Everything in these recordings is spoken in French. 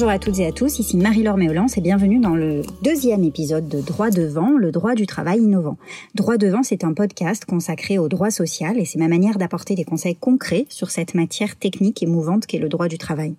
Bonjour à toutes et à tous, ici Marie-Laure Méolance et bienvenue dans le deuxième épisode de Droit devant, le droit du travail innovant. Droit devant, c'est un podcast consacré au droit social et c'est ma manière d'apporter des conseils concrets sur cette matière technique et mouvante qu'est le droit du travail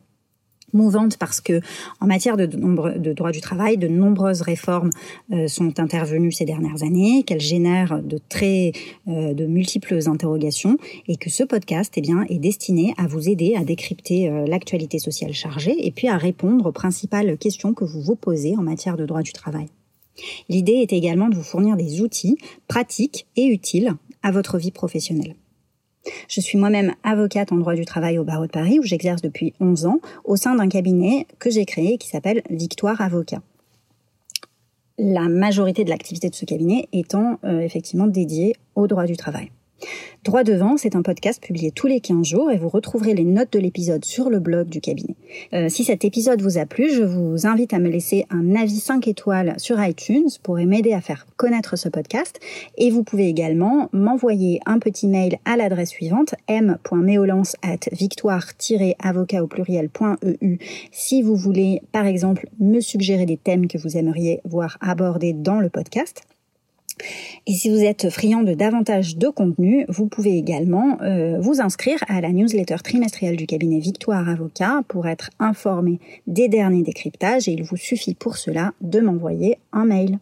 mouvante parce que en matière de, de droit du travail, de nombreuses réformes euh, sont intervenues ces dernières années, qu'elles génèrent de très euh, de multiples interrogations et que ce podcast eh bien est destiné à vous aider à décrypter euh, l'actualité sociale chargée et puis à répondre aux principales questions que vous vous posez en matière de droit du travail. L'idée est également de vous fournir des outils pratiques et utiles à votre vie professionnelle. Je suis moi-même avocate en droit du travail au barreau de Paris où j'exerce depuis 11 ans au sein d'un cabinet que j'ai créé qui s'appelle Victoire Avocat. La majorité de l'activité de ce cabinet étant euh, effectivement dédiée au droit du travail. Droit devant, c'est un podcast publié tous les 15 jours et vous retrouverez les notes de l'épisode sur le blog du cabinet. Euh, si cet épisode vous a plu, je vous invite à me laisser un avis 5 étoiles sur iTunes pour m'aider à faire connaître ce podcast et vous pouvez également m'envoyer un petit mail à l'adresse suivante m.meolance at victoire-avocat au pluriel.eu si vous voulez par exemple me suggérer des thèmes que vous aimeriez voir abordés dans le podcast. Et si vous êtes friand de davantage de contenu, vous pouvez également euh, vous inscrire à la newsletter trimestrielle du cabinet Victoire Avocat pour être informé des derniers décryptages et il vous suffit pour cela de m'envoyer un mail.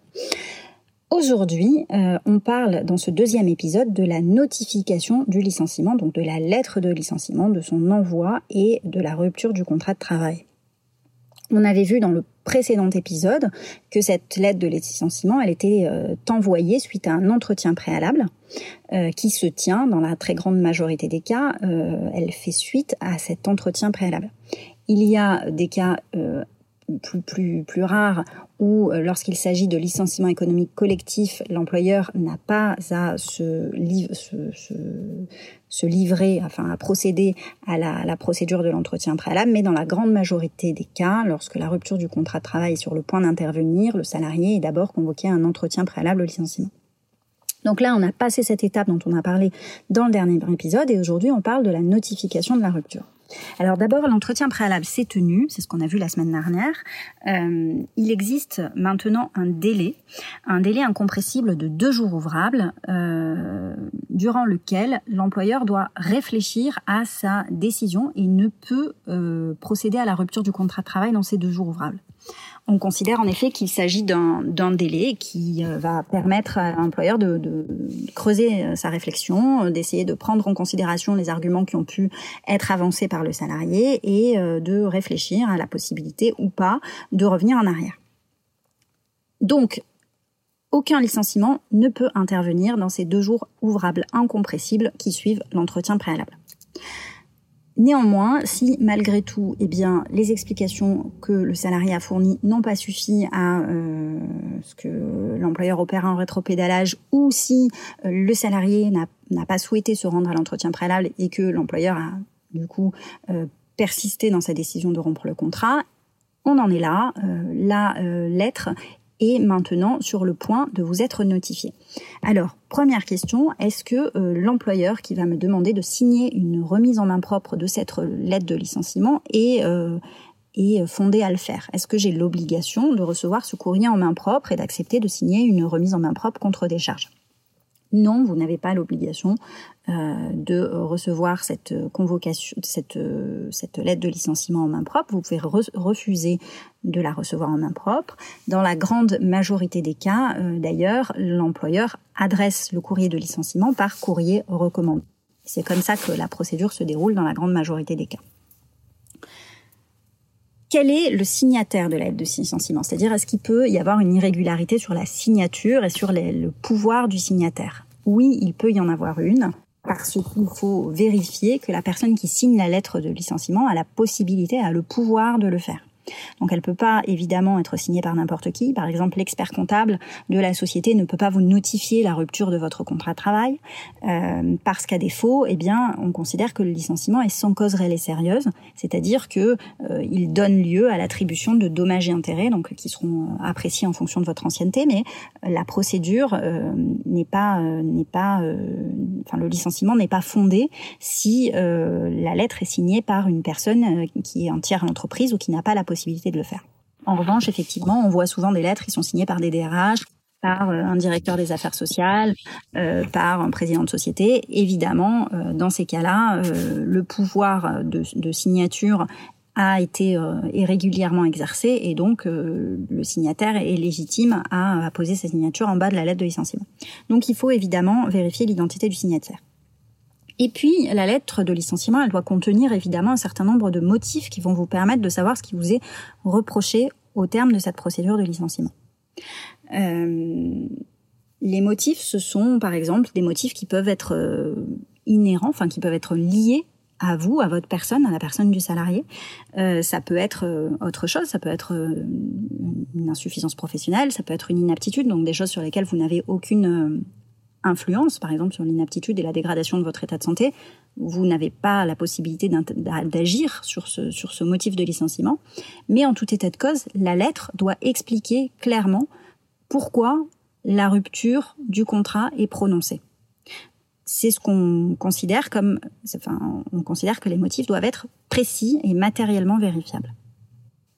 Aujourd'hui, euh, on parle dans ce deuxième épisode de la notification du licenciement, donc de la lettre de licenciement, de son envoi et de la rupture du contrat de travail. On avait vu dans le précédent épisode que cette lettre de licenciement, elle était euh, envoyée suite à un entretien préalable euh, qui se tient dans la très grande majorité des cas. Euh, elle fait suite à cet entretien préalable. Il y a des cas plus, plus, plus rares où, lorsqu'il s'agit de licenciement économique collectif, l'employeur n'a pas à se, livrer, enfin à procéder à la, la procédure de l'entretien préalable, mais dans la grande majorité des cas, lorsque la rupture du contrat de travail est sur le point d'intervenir, le salarié est d'abord convoqué à un entretien préalable au licenciement. Donc là, on a passé cette étape dont on a parlé dans le dernier épisode et aujourd'hui, on parle de la notification de la rupture. Alors d'abord, l'entretien préalable s'est tenu, c'est ce qu'on a vu la semaine dernière. Euh, il existe maintenant un délai, un délai incompressible de deux jours ouvrables, euh, durant lequel l'employeur doit réfléchir à sa décision et ne peut euh, procéder à la rupture du contrat de travail dans ces deux jours ouvrables. On considère en effet qu'il s'agit d'un délai qui euh, va permettre à l'employeur de, creuser euh, sa réflexion, euh, d'essayer de prendre en considération les arguments qui ont pu être avancés par le salarié et de réfléchir à la possibilité ou pas de revenir en arrière. Donc, aucun licenciement ne peut intervenir dans ces deux jours ouvrables incompressibles qui suivent l'entretien préalable. Néanmoins, si malgré tout, eh bien, les explications que le salarié a fournies n'ont pas suffi à euh, ce que l'employeur opère un rétropédalage, ou si euh, le salarié n'a pas souhaité se rendre à l'entretien préalable et que l'employeur a du coup euh, persisté dans sa décision de rompre le contrat, on en est là. la lettre est maintenant sur le point de vous être notifié. Alors, première question, est-ce que euh, l'employeur qui va me demander de signer une remise en main propre de cette lettre de licenciement est, euh, est fondé à le faire? Est-ce que j'ai l'obligation de recevoir ce courrier en main propre et d'accepter de signer une remise en main propre contre des charges non, vous n'avez pas l'obligation euh, de recevoir cette convocation, cette, cette lettre de licenciement en main propre. Vous pouvez refuser de la recevoir en main propre. Dans la grande majorité des cas, euh, d'ailleurs, l'employeur adresse le courrier de licenciement par courrier recommandé. C'est comme ça que la procédure se déroule dans la grande majorité des cas. Quel est le signataire de la lettre de licenciement C'est-à-dire, est-ce qu'il peut y avoir une irrégularité sur la signature et sur le pouvoir du signataire? Oui, il peut y en avoir une parce qu'il faut vérifier que la personne qui signe la lettre de licenciement a la possibilité, a le pouvoir de le faire. Donc elle peut pas évidemment être signée par n'importe qui. Par exemple, l'expert comptable de la société ne peut pas vous notifier la rupture de votre contrat de travail euh, parce qu'à défaut, eh bien, on considère que le licenciement est sans cause réelle et sérieuse, c'est-à-dire que euh, il donne lieu à l'attribution de dommages et intérêts, donc qui seront appréciés en fonction de votre ancienneté, mais la procédure euh, n'est pas n'est pas, enfin le licenciement n'est pas fondé si la lettre est signée par une personne qui est entière à l'entreprise ou qui n'a pas la possibilité possibilité de le faire. En revanche, effectivement, on voit souvent des lettres qui sont signées par des DRH, par euh, un directeur des affaires sociales, euh, par un président de société. Évidemment, euh, dans ces cas-là, le pouvoir de, signature a été est régulièrement exercé et donc le signataire est légitime à, à poser sa signature en bas de la lettre de licenciement. Donc il faut évidemment vérifier l'identité du signataire. Et puis, la lettre de licenciement, elle doit contenir évidemment un certain nombre de motifs qui vont vous permettre de savoir ce qui vous est reproché au terme de cette procédure de licenciement. Euh, les motifs, ce sont par exemple des motifs qui peuvent être euh, inhérents, enfin qui peuvent être liés à vous, à votre personne, à la personne du salarié. Euh, ça peut être autre chose, ça peut être une insuffisance professionnelle, ça peut être une inaptitude, donc des choses sur lesquelles vous n'avez aucune influence, par exemple sur l'inaptitude et la dégradation de votre état de santé, vous n'avez pas la possibilité d'agir sur ce, sur ce motif de licenciement. Mais en tout état de cause, la lettre doit expliquer clairement pourquoi la rupture du contrat est prononcée. C'est ce qu'on considère comme, enfin, on considère que les motifs doivent être précis et matériellement vérifiables.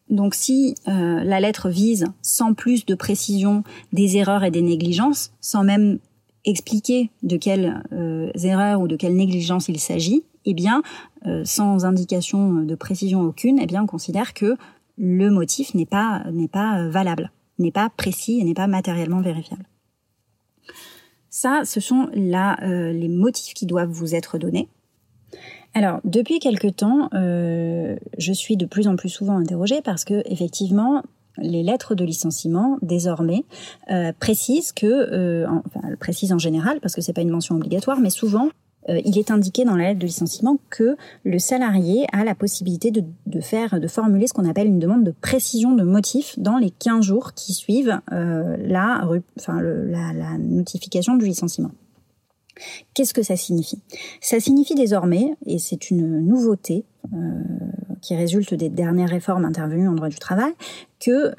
Donc si euh, la lettre vise sans plus de précision des erreurs et des négligences, sans même expliquer de quelles euh, erreurs ou de quelles négligences il s'agit, eh bien, euh, sans indication de précision aucune, eh bien, on considère que le motif n'est pas n'est pas valable n'est pas précis et n'est pas matériellement vérifiable. Ça, ce sont là euh, les motifs qui doivent vous être donnés. Alors, depuis quelque temps, euh, je suis de plus en plus souvent interrogée parce que effectivement, les lettres de licenciement désormais euh, précisent que, précisent en général parce que c'est pas une mention obligatoire, mais souvent euh, il est indiqué dans la lettre de licenciement que le salarié a la possibilité de, faire, de formuler ce qu'on appelle une demande de précision de motif dans les 15 jours qui suivent euh, la, notification du licenciement. Qu'est-ce que ça signifie? Ça signifie désormais, et c'est une nouveauté euh, qui résulte des dernières réformes intervenues en droit du travail, que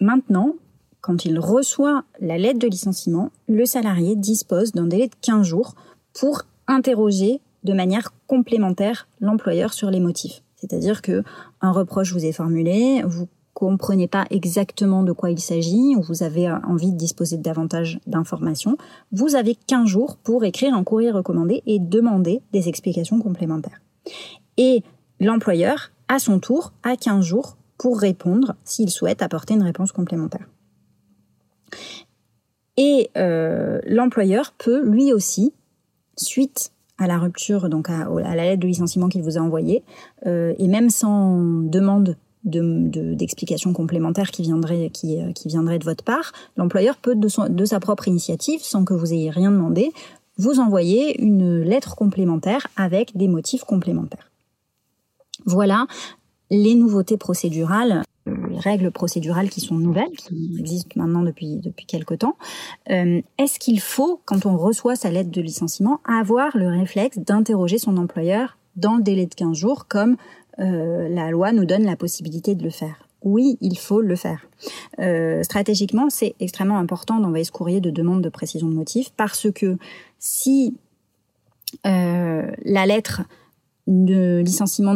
maintenant, quand il reçoit la lettre de licenciement, le salarié dispose d'un délai de 15 jours pour interroger de manière complémentaire l'employeur sur les motifs. C'est-à-dire que un reproche vous est formulé, vous comprenez pas exactement de quoi il s'agit, ou vous avez envie de disposer de davantage d'informations, vous avez 15 jours pour écrire un courrier recommandé et demander des explications complémentaires. Et l'employeur, à son tour, a 15 jours pour répondre s'il souhaite apporter une réponse complémentaire. Et euh, l'employeur peut lui aussi suite à la rupture, donc à, la lettre de licenciement qu'il vous a envoyée, euh, et même sans demande d'explication de, complémentaire qui viendrait, qui, euh, qui de votre part, l'employeur peut, de, de sa propre initiative, sans que vous ayez rien demandé, vous envoyer une lettre complémentaire avec des motifs complémentaires. Voilà les nouveautés procédurales les règles procédurales qui sont nouvelles, qui existent maintenant depuis depuis quelque temps. Euh, est-ce qu'il faut, quand on reçoit sa lettre de licenciement, avoir le réflexe d'interroger son employeur dans le délai de 15 jours, comme euh, la loi nous donne la possibilité de le faire oui, il faut le faire. Euh, stratégiquement, c'est extrêmement important d'envoyer ce courrier de demande de précision de motif parce que si la lettre de licenciement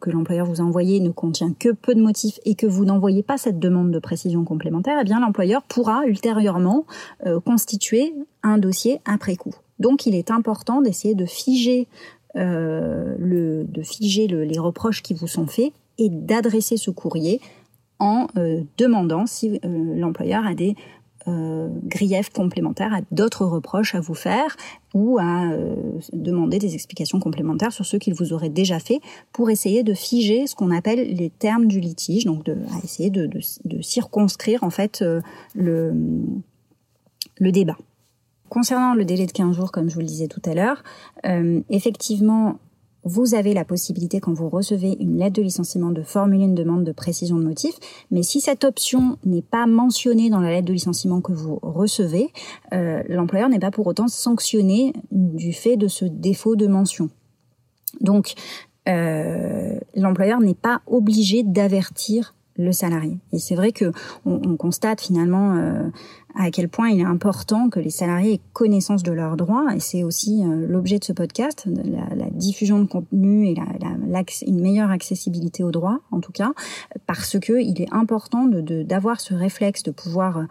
que l'employeur vous a envoyé ne contient que peu de motifs et que vous n'envoyez pas cette demande de précision complémentaire, eh bien l'employeur pourra ultérieurement euh, constituer un dossier après coup. Donc il est important d'essayer de figer euh, le, de figer les reproches qui vous sont faits et d'adresser ce courrier en euh, demandant si l'employeur a des euh, griefs complémentaires, à d'autres reproches à vous faire ou à euh, demander des explications complémentaires sur ceux qu'il vous aurait déjà fait pour essayer de figer ce qu'on appelle les termes du litige, donc à essayer de, circonscrire en fait euh, le débat. Concernant le délai de 15 jours, comme je vous le disais tout à l'heure, effectivement, vous avez la possibilité, quand vous recevez une lettre de licenciement, de formuler une demande de précision de motif. Mais si cette option n'est pas mentionnée dans la lettre de licenciement que vous recevez, euh, l'employeur n'est pas pour autant sanctionné du fait de ce défaut de mention. Donc, euh, l'employeur n'est pas obligé d'avertir le salarié. Et c'est vrai que on, constate finalement euh, à quel point il est important que les salariés aient connaissance de leurs droits, et c'est aussi l'objet de ce podcast, la, diffusion de contenu et la, la, une meilleure accessibilité aux droits, en tout cas, parce que il est important d'avoir ce réflexe de pouvoir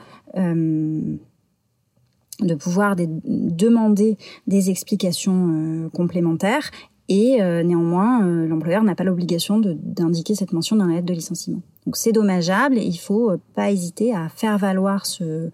pouvoir demander des explications euh, complémentaires et euh, néanmoins euh, l'employeur n'a pas l'obligation d'indiquer cette mention dans la lettre de licenciement. Donc c'est dommageable et il faut euh, pas hésiter à faire valoir ce,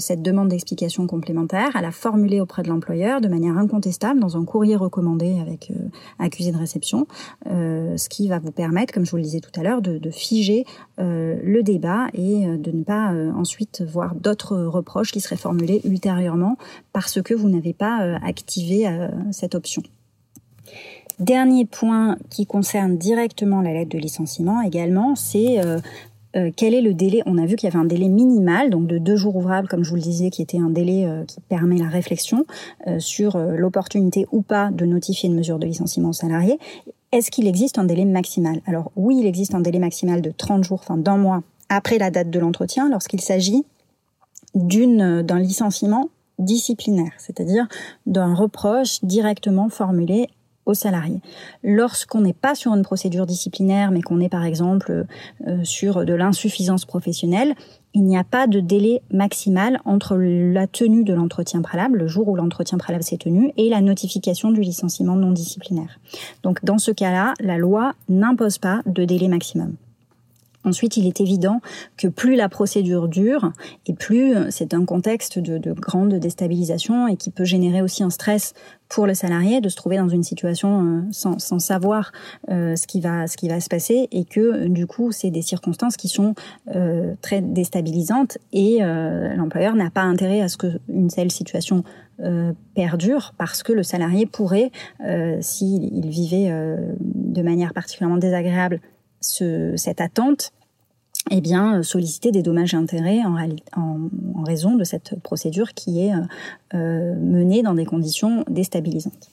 cette demande d'explication complémentaire, à la formuler auprès de l'employeur de manière incontestable dans un courrier recommandé avec accusé de réception, ce qui va vous permettre, comme je vous le disais tout à l'heure, de, de, figer le débat et de ne pas ensuite voir d'autres reproches qui seraient formulés ultérieurement parce que vous n'avez pas activé cette option. Dernier point qui concerne directement la lettre de licenciement également, c'est euh, euh, quel est le délai? On a vu qu'il y avait un délai minimal, donc de deux jours ouvrables, comme je vous le disais, qui était un délai euh, qui permet la réflexion sur l'opportunité ou pas de notifier une mesure de licenciement au salarié. Est-ce qu'il existe un délai maximal? Alors oui, il existe un délai maximal de 30 jours, enfin d'un mois après la date de l'entretien, lorsqu'il s'agit d'un licenciement disciplinaire, c'est-à-dire d'un reproche directement formulé salariés. Lorsqu'on n'est pas sur une procédure disciplinaire, mais qu'on est par exemple euh, sur de l'insuffisance professionnelle, il n'y a pas de délai maximal entre la tenue de l'entretien préalable, le jour où l'entretien préalable s'est tenu, et la notification du licenciement non disciplinaire. Donc dans ce cas-là, la loi n'impose pas de délai maximum. Ensuite, il est évident que plus la procédure dure et plus euh, c'est un contexte de, de, grande déstabilisation et qui peut générer aussi un stress pour le salarié de se trouver dans une situation euh, sans, savoir euh, ce qui va se passer et que du coup c'est des circonstances qui sont très déstabilisantes et l'employeur n'a pas intérêt à ce que une telle situation perdure parce que le salarié pourrait, s'il vivait de manière particulièrement désagréable ce, cette attente, eh bien, solliciter des dommages et intérêts en, raison de cette procédure qui est euh, menée dans des conditions déstabilisantes.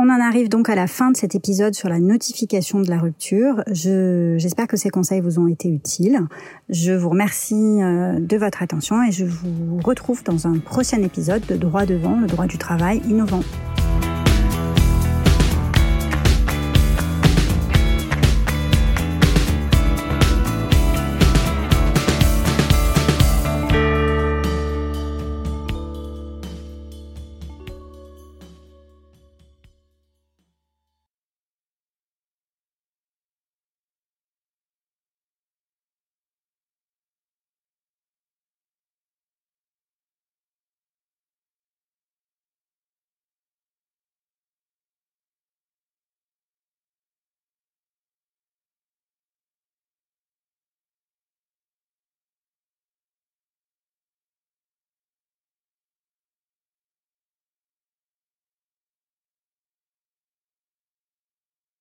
On en arrive donc à la fin de cet épisode sur la notification de la rupture. J'espère que ces conseils vous ont été utiles. Je vous remercie euh, de votre attention et je vous retrouve dans un prochain épisode de Droit devant, le droit du travail innovant.